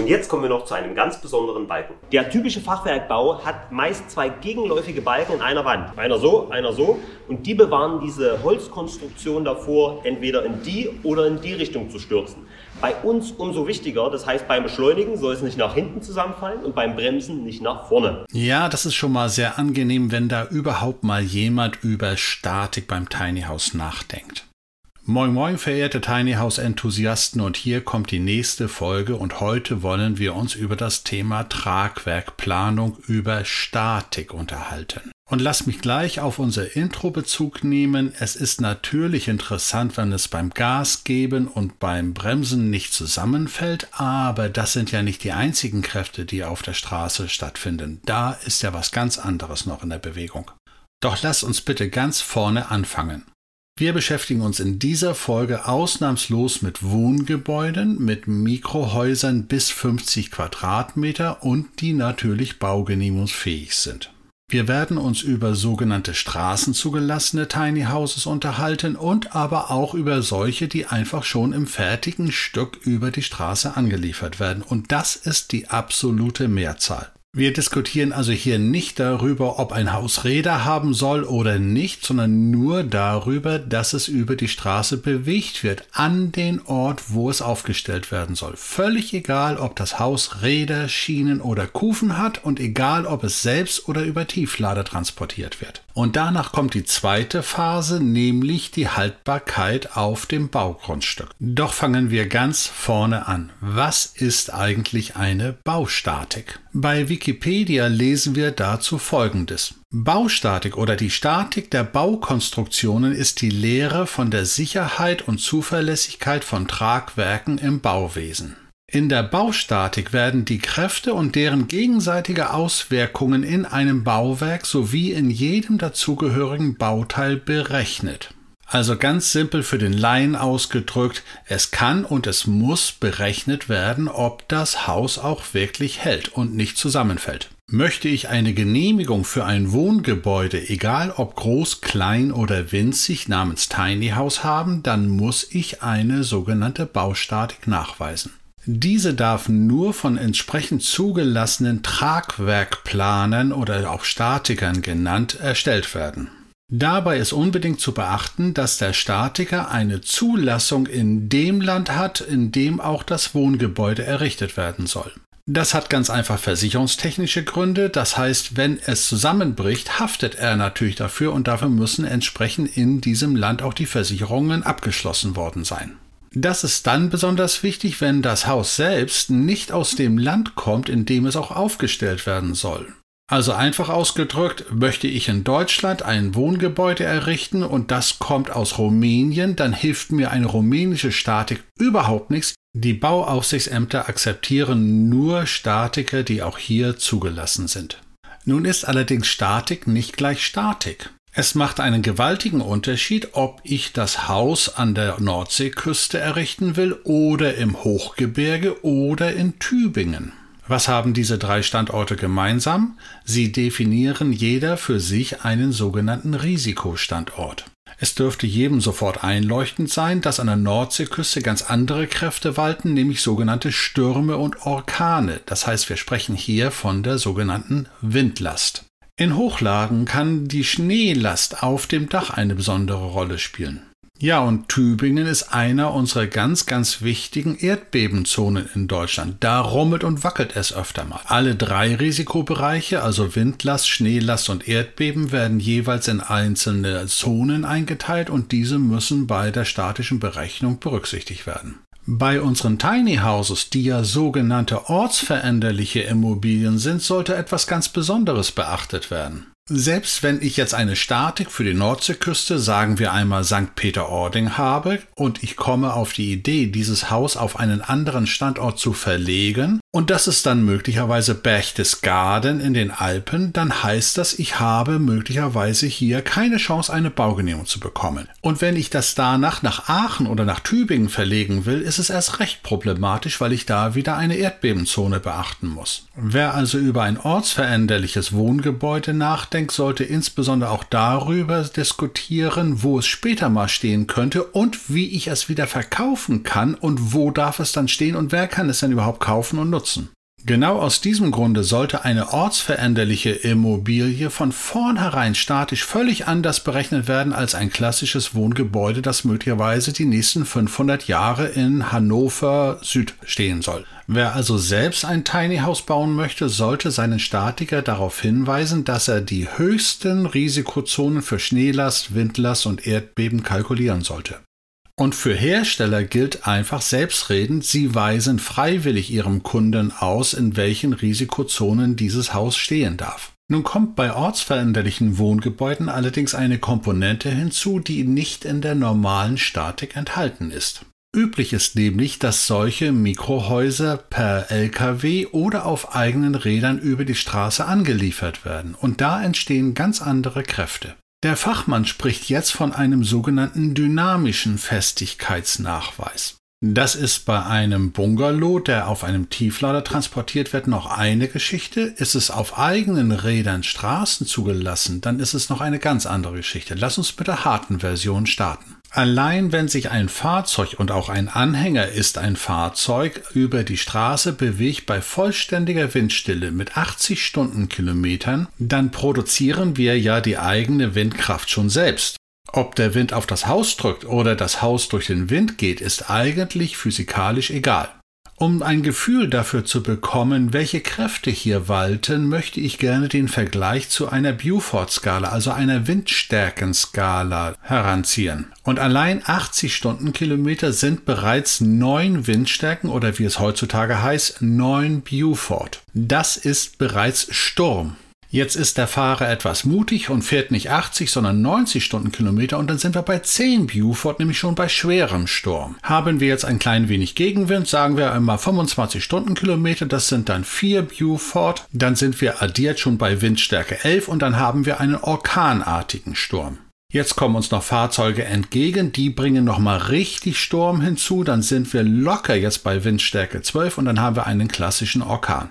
Und jetzt kommen wir noch zu einem ganz besonderen Balken. Der typische Fachwerkbau hat meist zwei gegenläufige Balken in einer Wand. Einer so, einer so. Und die bewahren diese Holzkonstruktion davor, entweder in die oder in die Richtung zu stürzen. Bei uns umso wichtiger, das heißt beim Beschleunigen soll es nicht nach hinten zusammenfallen und beim Bremsen nicht nach vorne. Ja, das ist schon mal sehr angenehm, wenn da überhaupt mal jemand über Statik beim Tiny House nachdenkt. Moin Moin, verehrte Tiny House Enthusiasten, und hier kommt die nächste Folge und heute wollen wir uns über das Thema Tragwerkplanung über Statik unterhalten. Und lass mich gleich auf unser Intro Bezug nehmen. Es ist natürlich interessant, wenn es beim Gas geben und beim Bremsen nicht zusammenfällt, aber das sind ja nicht die einzigen Kräfte, die auf der Straße stattfinden. Da ist ja was ganz anderes noch in der Bewegung. Doch lass uns bitte ganz vorne anfangen. Wir beschäftigen uns in dieser Folge ausnahmslos mit Wohngebäuden, mit Mikrohäusern bis 50 Quadratmeter und die natürlich baugenehmigungsfähig sind. Wir werden uns über sogenannte straßenzugelassene Tiny Houses unterhalten und aber auch über solche, die einfach schon im fertigen Stück über die Straße angeliefert werden. Und das ist die absolute Mehrzahl. Wir diskutieren also hier nicht darüber, ob ein Haus Räder haben soll oder nicht, sondern nur darüber, dass es über die Straße bewegt wird, an den Ort, wo es aufgestellt werden soll. Völlig egal, ob das Haus Räder, Schienen oder Kufen hat und egal, ob es selbst oder über Tieflader transportiert wird. Und danach kommt die zweite Phase, nämlich die Haltbarkeit auf dem Baugrundstück. Doch fangen wir ganz vorne an. Was ist eigentlich eine Baustatik? Bei Wikipedia lesen wir dazu Folgendes. Baustatik oder die Statik der Baukonstruktionen ist die Lehre von der Sicherheit und Zuverlässigkeit von Tragwerken im Bauwesen. In der Baustatik werden die Kräfte und deren gegenseitige Auswirkungen in einem Bauwerk sowie in jedem dazugehörigen Bauteil berechnet. Also ganz simpel für den Laien ausgedrückt, es kann und es muss berechnet werden, ob das Haus auch wirklich hält und nicht zusammenfällt. Möchte ich eine Genehmigung für ein Wohngebäude, egal ob groß, klein oder winzig, namens Tiny House haben, dann muss ich eine sogenannte Baustatik nachweisen. Diese darf nur von entsprechend zugelassenen Tragwerkplanern oder auch Statikern genannt erstellt werden. Dabei ist unbedingt zu beachten, dass der Statiker eine Zulassung in dem Land hat, in dem auch das Wohngebäude errichtet werden soll. Das hat ganz einfach versicherungstechnische Gründe, das heißt, wenn es zusammenbricht, haftet er natürlich dafür und dafür müssen entsprechend in diesem Land auch die Versicherungen abgeschlossen worden sein. Das ist dann besonders wichtig, wenn das Haus selbst nicht aus dem Land kommt, in dem es auch aufgestellt werden soll. Also einfach ausgedrückt, möchte ich in Deutschland ein Wohngebäude errichten und das kommt aus Rumänien, dann hilft mir eine rumänische Statik überhaupt nichts. Die Bauaufsichtsämter akzeptieren nur Statiker, die auch hier zugelassen sind. Nun ist allerdings Statik nicht gleich Statik. Es macht einen gewaltigen Unterschied, ob ich das Haus an der Nordseeküste errichten will oder im Hochgebirge oder in Tübingen. Was haben diese drei Standorte gemeinsam? Sie definieren jeder für sich einen sogenannten Risikostandort. Es dürfte jedem sofort einleuchtend sein, dass an der Nordseeküste ganz andere Kräfte walten, nämlich sogenannte Stürme und Orkane. Das heißt, wir sprechen hier von der sogenannten Windlast. In Hochlagen kann die Schneelast auf dem Dach eine besondere Rolle spielen. Ja, und Tübingen ist einer unserer ganz, ganz wichtigen Erdbebenzonen in Deutschland. Da rummelt und wackelt es öfter mal. Alle drei Risikobereiche, also Windlast, Schneelast und Erdbeben, werden jeweils in einzelne Zonen eingeteilt und diese müssen bei der statischen Berechnung berücksichtigt werden. Bei unseren Tiny Houses, die ja sogenannte ortsveränderliche Immobilien sind, sollte etwas ganz Besonderes beachtet werden. Selbst wenn ich jetzt eine Statik für die Nordseeküste, sagen wir einmal St. Peter-Ording habe und ich komme auf die Idee, dieses Haus auf einen anderen Standort zu verlegen und das ist dann möglicherweise Berchtesgaden in den Alpen, dann heißt das, ich habe möglicherweise hier keine Chance, eine Baugenehmigung zu bekommen. Und wenn ich das danach nach Aachen oder nach Tübingen verlegen will, ist es erst recht problematisch, weil ich da wieder eine Erdbebenzone beachten muss. Wer also über ein ortsveränderliches Wohngebäude nachdenkt, sollte insbesondere auch darüber diskutieren, wo es später mal stehen könnte und wie ich es wieder verkaufen kann und wo darf es dann stehen und wer kann es denn überhaupt kaufen und nutzen. Genau aus diesem Grunde sollte eine ortsveränderliche Immobilie von vornherein statisch völlig anders berechnet werden als ein klassisches Wohngebäude, das möglicherweise die nächsten 500 Jahre in Hannover Süd stehen soll. Wer also selbst ein Tiny House bauen möchte, sollte seinen Statiker darauf hinweisen, dass er die höchsten Risikozonen für Schneelast, Windlast und Erdbeben kalkulieren sollte. Und für Hersteller gilt einfach selbstredend, sie weisen freiwillig ihrem Kunden aus, in welchen Risikozonen dieses Haus stehen darf. Nun kommt bei ortsveränderlichen Wohngebäuden allerdings eine Komponente hinzu, die nicht in der normalen Statik enthalten ist. Üblich ist nämlich, dass solche Mikrohäuser per Lkw oder auf eigenen Rädern über die Straße angeliefert werden, und da entstehen ganz andere Kräfte. Der Fachmann spricht jetzt von einem sogenannten dynamischen Festigkeitsnachweis. Das ist bei einem Bungalow, der auf einem Tieflader transportiert wird, noch eine Geschichte. Ist es auf eigenen Rädern Straßen zugelassen, dann ist es noch eine ganz andere Geschichte. Lass uns mit der harten Version starten. Allein wenn sich ein Fahrzeug und auch ein Anhänger ist ein Fahrzeug über die Straße bewegt bei vollständiger Windstille mit 80 Stundenkilometern, dann produzieren wir ja die eigene Windkraft schon selbst. Ob der Wind auf das Haus drückt oder das Haus durch den Wind geht, ist eigentlich physikalisch egal. Um ein Gefühl dafür zu bekommen, welche Kräfte hier walten, möchte ich gerne den Vergleich zu einer Beaufort-Skala, also einer Windstärkenskala, heranziehen. Und allein 80 Stundenkilometer sind bereits neun Windstärken oder wie es heutzutage heißt, neun Beaufort. Das ist bereits Sturm. Jetzt ist der Fahrer etwas mutig und fährt nicht 80, sondern 90 Stundenkilometer und dann sind wir bei 10 Beaufort, nämlich schon bei schwerem Sturm. Haben wir jetzt ein klein wenig Gegenwind, sagen wir einmal 25 Stundenkilometer, das sind dann 4 Beaufort, dann sind wir addiert schon bei Windstärke 11 und dann haben wir einen orkanartigen Sturm. Jetzt kommen uns noch Fahrzeuge entgegen, die bringen nochmal richtig Sturm hinzu, dann sind wir locker jetzt bei Windstärke 12 und dann haben wir einen klassischen Orkan.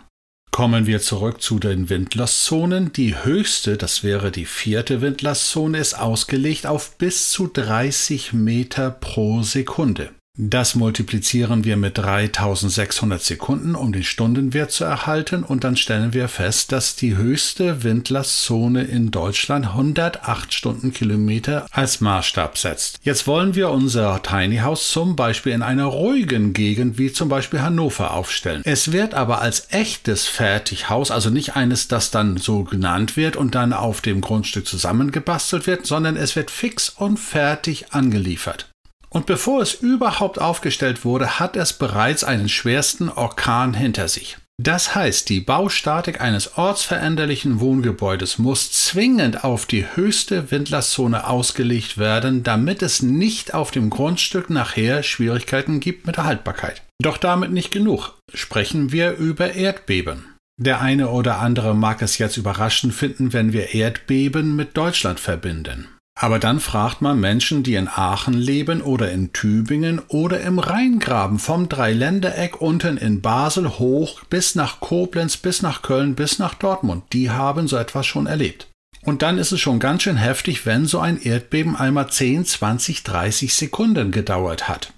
Kommen wir zurück zu den Windlastzonen. Die höchste, das wäre die vierte Windlastzone, ist ausgelegt auf bis zu 30 Meter pro Sekunde. Das multiplizieren wir mit 3600 Sekunden, um den Stundenwert zu erhalten, und dann stellen wir fest, dass die höchste Windlastzone in Deutschland 108 Stundenkilometer als Maßstab setzt. Jetzt wollen wir unser Tiny House zum Beispiel in einer ruhigen Gegend wie zum Beispiel Hannover aufstellen. Es wird aber als echtes Fertighaus, also nicht eines, das dann so genannt wird und dann auf dem Grundstück zusammengebastelt wird, sondern es wird fix und fertig angeliefert. Und bevor es überhaupt aufgestellt wurde, hat es bereits einen schwersten Orkan hinter sich. Das heißt, die Baustatik eines ortsveränderlichen Wohngebäudes muss zwingend auf die höchste Windlastzone ausgelegt werden, damit es nicht auf dem Grundstück nachher Schwierigkeiten gibt mit der Haltbarkeit. Doch damit nicht genug. Sprechen wir über Erdbeben. Der eine oder andere mag es jetzt überraschend finden, wenn wir Erdbeben mit Deutschland verbinden. Aber dann fragt man Menschen, die in Aachen leben oder in Tübingen oder im Rheingraben vom Dreiländereck unten in Basel hoch bis nach Koblenz, bis nach Köln, bis nach Dortmund. Die haben so etwas schon erlebt. Und dann ist es schon ganz schön heftig, wenn so ein Erdbeben einmal 10, 20, 30 Sekunden gedauert hat.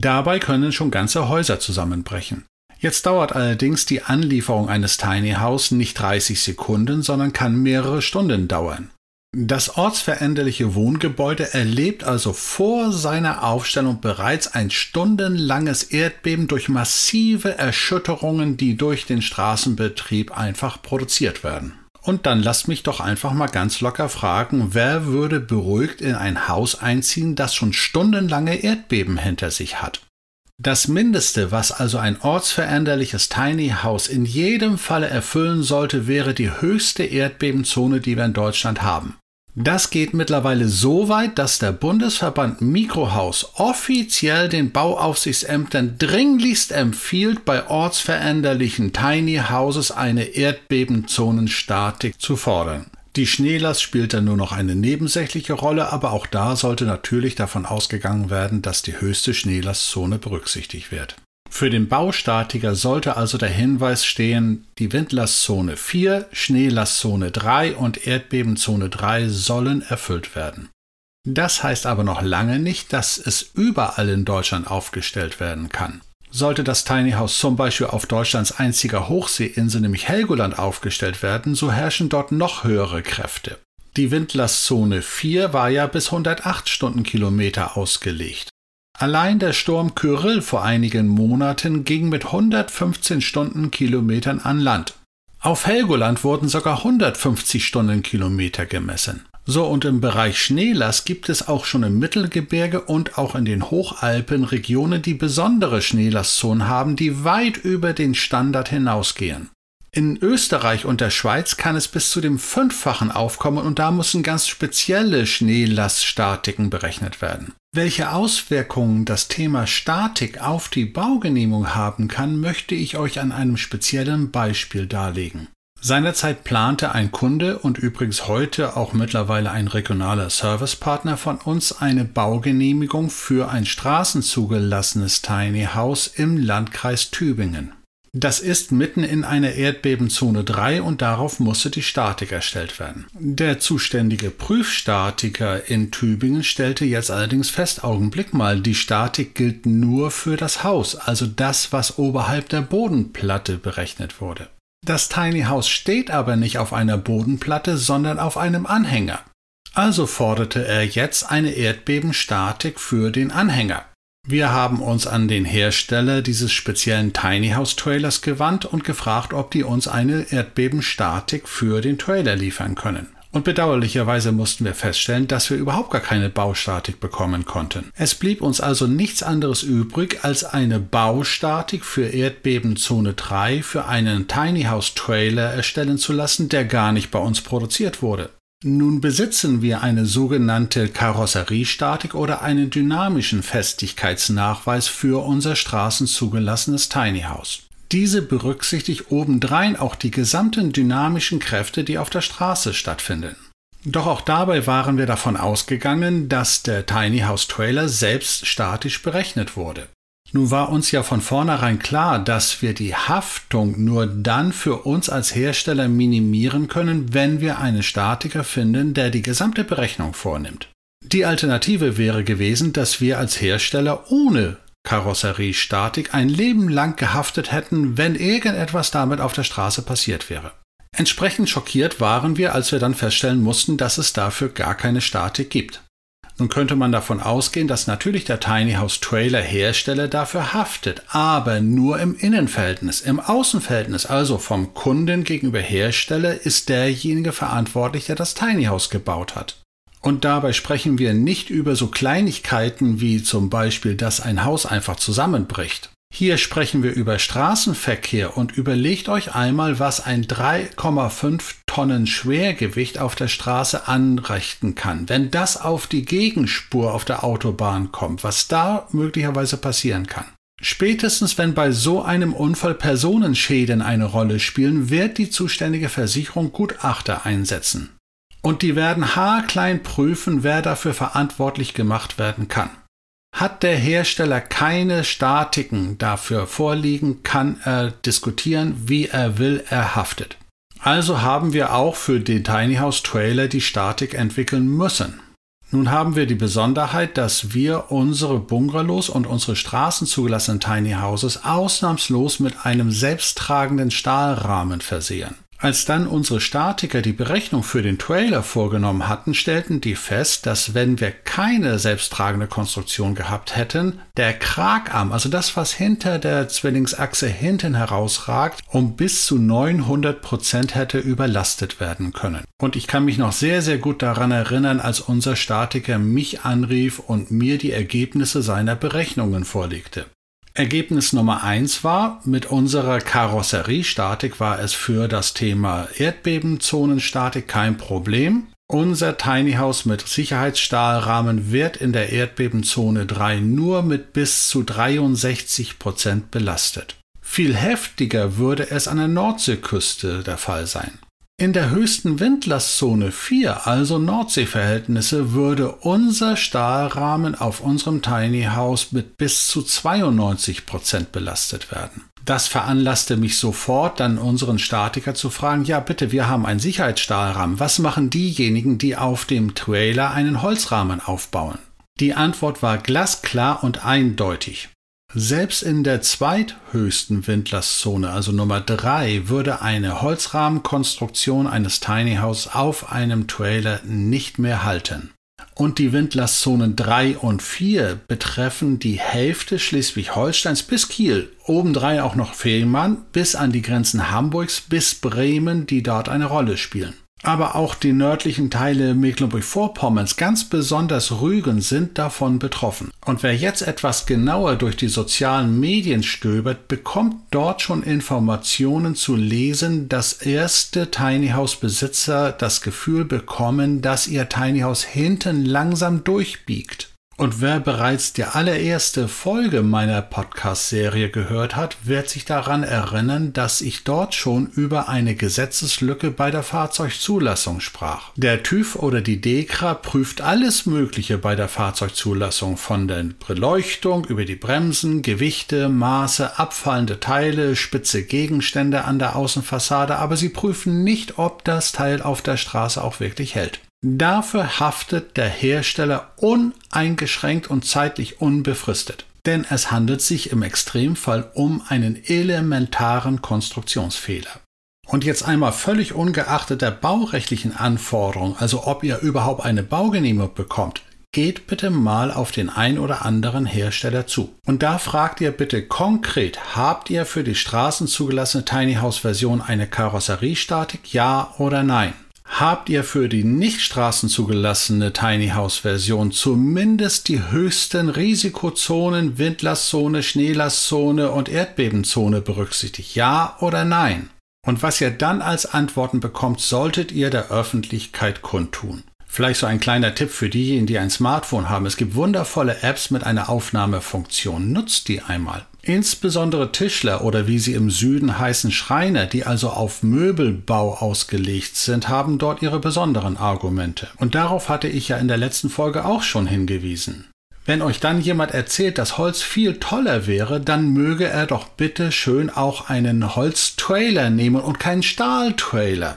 Dabei können schon ganze Häuser zusammenbrechen. Jetzt dauert allerdings die Anlieferung eines Tiny House nicht 30 Sekunden, sondern kann mehrere Stunden dauern. Das ortsveränderliche Wohngebäude erlebt also vor seiner Aufstellung bereits ein stundenlanges Erdbeben durch massive Erschütterungen, die durch den Straßenbetrieb einfach produziert werden. Und dann lasst mich doch einfach mal ganz locker fragen, wer würde beruhigt in ein Haus einziehen, das schon stundenlange Erdbeben hinter sich hat? Das Mindeste, was also ein ortsveränderliches Tiny House in jedem Falle erfüllen sollte, wäre die höchste Erdbebenzone, die wir in Deutschland haben. Das geht mittlerweile so weit, dass der Bundesverband Mikrohaus offiziell den Bauaufsichtsämtern dringlichst empfiehlt, bei ortsveränderlichen Tiny Houses eine Erdbebenzonenstatik zu fordern. Die Schneelast spielt dann nur noch eine nebensächliche Rolle, aber auch da sollte natürlich davon ausgegangen werden, dass die höchste Schneelastzone berücksichtigt wird. Für den Baustatiker sollte also der Hinweis stehen, die Windlastzone 4, Schneelastzone 3 und Erdbebenzone 3 sollen erfüllt werden. Das heißt aber noch lange nicht, dass es überall in Deutschland aufgestellt werden kann. Sollte das Tiny House zum Beispiel auf Deutschlands einziger Hochseeinsel, nämlich Helgoland, aufgestellt werden, so herrschen dort noch höhere Kräfte. Die Windlastzone 4 war ja bis 108 Stundenkilometer ausgelegt. Allein der Sturm Kyrill vor einigen Monaten ging mit 115 Stundenkilometern an Land. Auf Helgoland wurden sogar 150 Stundenkilometer gemessen. So und im Bereich Schneelast gibt es auch schon im Mittelgebirge und auch in den Hochalpen Regionen, die besondere Schneelastzonen haben, die weit über den Standard hinausgehen. In Österreich und der Schweiz kann es bis zu dem Fünffachen aufkommen und da müssen ganz spezielle Schneelaststatiken berechnet werden. Welche Auswirkungen das Thema Statik auf die Baugenehmigung haben kann, möchte ich euch an einem speziellen Beispiel darlegen. Seinerzeit plante ein Kunde und übrigens heute auch mittlerweile ein regionaler Servicepartner von uns eine Baugenehmigung für ein straßenzugelassenes Tiny House im Landkreis Tübingen. Das ist mitten in einer Erdbebenzone 3 und darauf musste die Statik erstellt werden. Der zuständige Prüfstatiker in Tübingen stellte jetzt allerdings fest, Augenblick mal, die Statik gilt nur für das Haus, also das, was oberhalb der Bodenplatte berechnet wurde. Das Tiny House steht aber nicht auf einer Bodenplatte, sondern auf einem Anhänger. Also forderte er jetzt eine Erdbebenstatik für den Anhänger. Wir haben uns an den Hersteller dieses speziellen Tiny House Trailers gewandt und gefragt, ob die uns eine Erdbebenstatik für den Trailer liefern können. Und bedauerlicherweise mussten wir feststellen, dass wir überhaupt gar keine Baustatik bekommen konnten. Es blieb uns also nichts anderes übrig, als eine Baustatik für Erdbebenzone 3 für einen Tiny House Trailer erstellen zu lassen, der gar nicht bei uns produziert wurde. Nun besitzen wir eine sogenannte Karosseriestatik oder einen dynamischen Festigkeitsnachweis für unser straßenzugelassenes Tiny House. Diese berücksichtigt obendrein auch die gesamten dynamischen Kräfte, die auf der Straße stattfinden. Doch auch dabei waren wir davon ausgegangen, dass der Tiny House Trailer selbst statisch berechnet wurde. Nun war uns ja von vornherein klar, dass wir die Haftung nur dann für uns als Hersteller minimieren können, wenn wir einen Statiker finden, der die gesamte Berechnung vornimmt. Die Alternative wäre gewesen, dass wir als Hersteller ohne Karosseriestatik ein Leben lang gehaftet hätten, wenn irgendetwas damit auf der Straße passiert wäre. Entsprechend schockiert waren wir, als wir dann feststellen mussten, dass es dafür gar keine Statik gibt. Nun könnte man davon ausgehen, dass natürlich der Tiny House Trailer Hersteller dafür haftet, aber nur im Innenverhältnis. Im Außenverhältnis, also vom Kunden gegenüber Hersteller, ist derjenige verantwortlich, der das Tiny House gebaut hat. Und dabei sprechen wir nicht über so Kleinigkeiten wie zum Beispiel, dass ein Haus einfach zusammenbricht. Hier sprechen wir über Straßenverkehr und überlegt euch einmal, was ein 3,5 Tonnen Schwergewicht auf der Straße anrichten kann. Wenn das auf die Gegenspur auf der Autobahn kommt, was da möglicherweise passieren kann. Spätestens wenn bei so einem Unfall Personenschäden eine Rolle spielen, wird die zuständige Versicherung Gutachter einsetzen und die werden haarklein prüfen, wer dafür verantwortlich gemacht werden kann. Hat der Hersteller keine Statiken dafür vorliegen, kann er diskutieren, wie er will, er haftet. Also haben wir auch für den Tiny House Trailer die Statik entwickeln müssen. Nun haben wir die Besonderheit, dass wir unsere Bungalows und unsere straßenzugelassenen Tiny Houses ausnahmslos mit einem selbsttragenden Stahlrahmen versehen. Als dann unsere Statiker die Berechnung für den Trailer vorgenommen hatten, stellten die fest, dass wenn wir keine selbsttragende Konstruktion gehabt hätten, der Kragarm, also das, was hinter der Zwillingsachse hinten herausragt, um bis zu 900 Prozent hätte überlastet werden können. Und ich kann mich noch sehr, sehr gut daran erinnern, als unser Statiker mich anrief und mir die Ergebnisse seiner Berechnungen vorlegte. Ergebnis Nummer eins war, mit unserer Karosseriestatik war es für das Thema Erdbebenzonenstatik kein Problem. Unser Tiny House mit Sicherheitsstahlrahmen wird in der Erdbebenzone 3 nur mit bis zu 63 Prozent belastet. Viel heftiger würde es an der Nordseeküste der Fall sein. In der höchsten Windlastzone 4, also Nordseeverhältnisse, würde unser Stahlrahmen auf unserem Tiny House mit bis zu 92 Prozent belastet werden. Das veranlasste mich sofort, dann unseren Statiker zu fragen, ja bitte, wir haben einen Sicherheitsstahlrahmen. Was machen diejenigen, die auf dem Trailer einen Holzrahmen aufbauen? Die Antwort war glasklar und eindeutig. Selbst in der zweithöchsten Windlastzone, also Nummer 3, würde eine Holzrahmenkonstruktion eines Tiny House auf einem Trailer nicht mehr halten. Und die Windlastzonen 3 und 4 betreffen die Hälfte Schleswig-Holsteins bis Kiel, obendrein auch noch Fehmarn, bis an die Grenzen Hamburgs bis Bremen, die dort eine Rolle spielen. Aber auch die nördlichen Teile Mecklenburg-Vorpommerns, ganz besonders Rügen, sind davon betroffen. Und wer jetzt etwas genauer durch die sozialen Medien stöbert, bekommt dort schon Informationen zu lesen, dass erste Tiny House Besitzer das Gefühl bekommen, dass ihr Tiny House hinten langsam durchbiegt. Und wer bereits die allererste Folge meiner Podcast-Serie gehört hat, wird sich daran erinnern, dass ich dort schon über eine Gesetzeslücke bei der Fahrzeugzulassung sprach. Der TÜV oder die DEKRA prüft alles Mögliche bei der Fahrzeugzulassung, von der Beleuchtung über die Bremsen, Gewichte, Maße, abfallende Teile, spitze Gegenstände an der Außenfassade, aber sie prüfen nicht, ob das Teil auf der Straße auch wirklich hält. Dafür haftet der Hersteller uneingeschränkt und zeitlich unbefristet. Denn es handelt sich im Extremfall um einen elementaren Konstruktionsfehler. Und jetzt einmal völlig ungeachtet der baurechtlichen Anforderungen, also ob ihr überhaupt eine Baugenehmigung bekommt, geht bitte mal auf den ein oder anderen Hersteller zu. Und da fragt ihr bitte konkret, habt ihr für die Straßen zugelassene Tiny House Version eine Karosseriestatik, ja oder nein? Habt ihr für die nicht straßenzugelassene Tiny House Version zumindest die höchsten Risikozonen Windlastzone, Schneelastzone und Erdbebenzone berücksichtigt? Ja oder nein? Und was ihr dann als Antworten bekommt, solltet ihr der Öffentlichkeit kundtun. Vielleicht so ein kleiner Tipp für diejenigen, die ein Smartphone haben. Es gibt wundervolle Apps mit einer Aufnahmefunktion. Nutzt die einmal. Insbesondere Tischler oder wie sie im Süden heißen Schreiner, die also auf Möbelbau ausgelegt sind, haben dort ihre besonderen Argumente. Und darauf hatte ich ja in der letzten Folge auch schon hingewiesen. Wenn euch dann jemand erzählt, dass Holz viel toller wäre, dann möge er doch bitte schön auch einen Holztrailer nehmen und keinen Stahltrailer.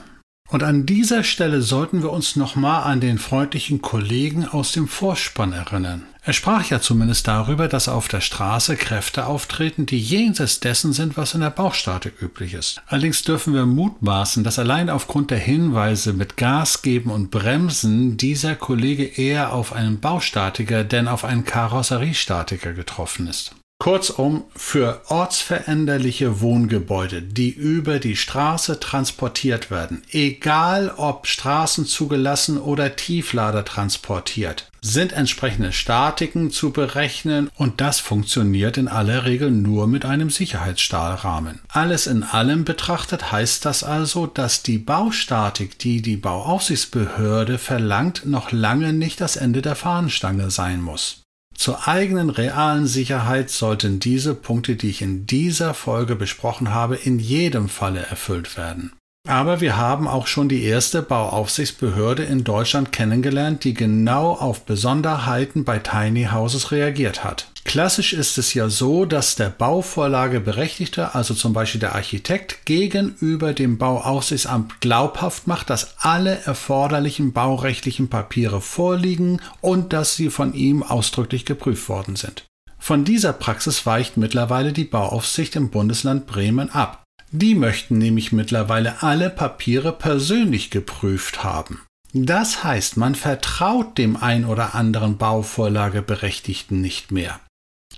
Und an dieser Stelle sollten wir uns nochmal an den freundlichen Kollegen aus dem Vorspann erinnern. Er sprach ja zumindest darüber, dass auf der Straße Kräfte auftreten, die jenseits dessen sind, was in der Bauchstatik üblich ist. Allerdings dürfen wir mutmaßen, dass allein aufgrund der Hinweise mit Gas geben und Bremsen dieser Kollege eher auf einen Baustatiker denn auf einen Karosseriestatiker getroffen ist. Kurzum, für ortsveränderliche Wohngebäude, die über die Straße transportiert werden, egal ob Straßen zugelassen oder Tieflader transportiert, sind entsprechende Statiken zu berechnen und das funktioniert in aller Regel nur mit einem Sicherheitsstahlrahmen. Alles in allem betrachtet heißt das also, dass die Baustatik, die die Bauaufsichtsbehörde verlangt, noch lange nicht das Ende der Fahnenstange sein muss. Zur eigenen realen Sicherheit sollten diese Punkte, die ich in dieser Folge besprochen habe, in jedem Falle erfüllt werden. Aber wir haben auch schon die erste Bauaufsichtsbehörde in Deutschland kennengelernt, die genau auf Besonderheiten bei Tiny Houses reagiert hat. Klassisch ist es ja so, dass der Bauvorlageberechtigte, also zum Beispiel der Architekt, gegenüber dem Bauaufsichtsamt glaubhaft macht, dass alle erforderlichen baurechtlichen Papiere vorliegen und dass sie von ihm ausdrücklich geprüft worden sind. Von dieser Praxis weicht mittlerweile die Bauaufsicht im Bundesland Bremen ab. Die möchten nämlich mittlerweile alle Papiere persönlich geprüft haben. Das heißt, man vertraut dem ein oder anderen Bauvorlageberechtigten nicht mehr.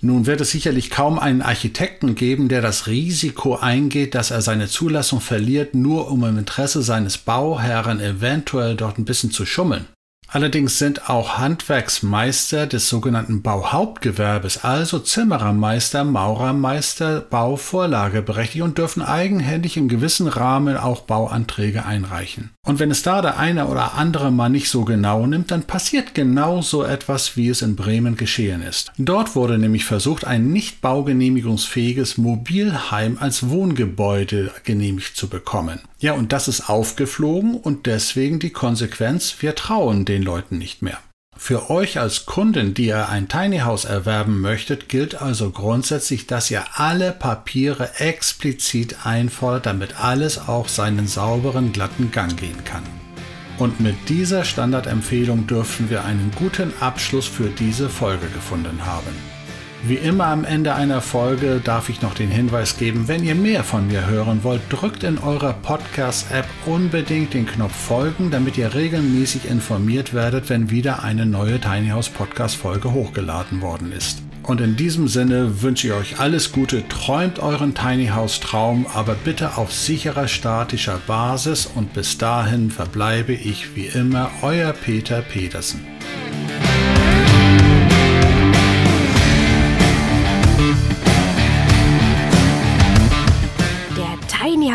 Nun wird es sicherlich kaum einen Architekten geben, der das Risiko eingeht, dass er seine Zulassung verliert, nur um im Interesse seines Bauherren eventuell dort ein bisschen zu schummeln. Allerdings sind auch Handwerksmeister des sogenannten Bauhauptgewerbes, also Zimmerermeister, Maurermeister, Bauvorlageberechtigt und dürfen eigenhändig im gewissen Rahmen auch Bauanträge einreichen. Und wenn es da der eine oder andere mal nicht so genau nimmt, dann passiert genau so etwas, wie es in Bremen geschehen ist. Dort wurde nämlich versucht, ein nicht baugenehmigungsfähiges Mobilheim als Wohngebäude genehmigt zu bekommen. Ja, und das ist aufgeflogen und deswegen die Konsequenz, wir trauen den Leuten nicht mehr. Für euch als Kunden, die ihr ein Tiny House erwerben möchtet, gilt also grundsätzlich, dass ihr alle Papiere explizit einfordert, damit alles auch seinen sauberen, glatten Gang gehen kann. Und mit dieser Standardempfehlung dürfen wir einen guten Abschluss für diese Folge gefunden haben. Wie immer am Ende einer Folge darf ich noch den Hinweis geben, wenn ihr mehr von mir hören wollt, drückt in eurer Podcast-App unbedingt den Knopf Folgen, damit ihr regelmäßig informiert werdet, wenn wieder eine neue Tiny House Podcast-Folge hochgeladen worden ist. Und in diesem Sinne wünsche ich euch alles Gute, träumt euren Tiny House Traum, aber bitte auf sicherer statischer Basis und bis dahin verbleibe ich wie immer euer Peter Petersen.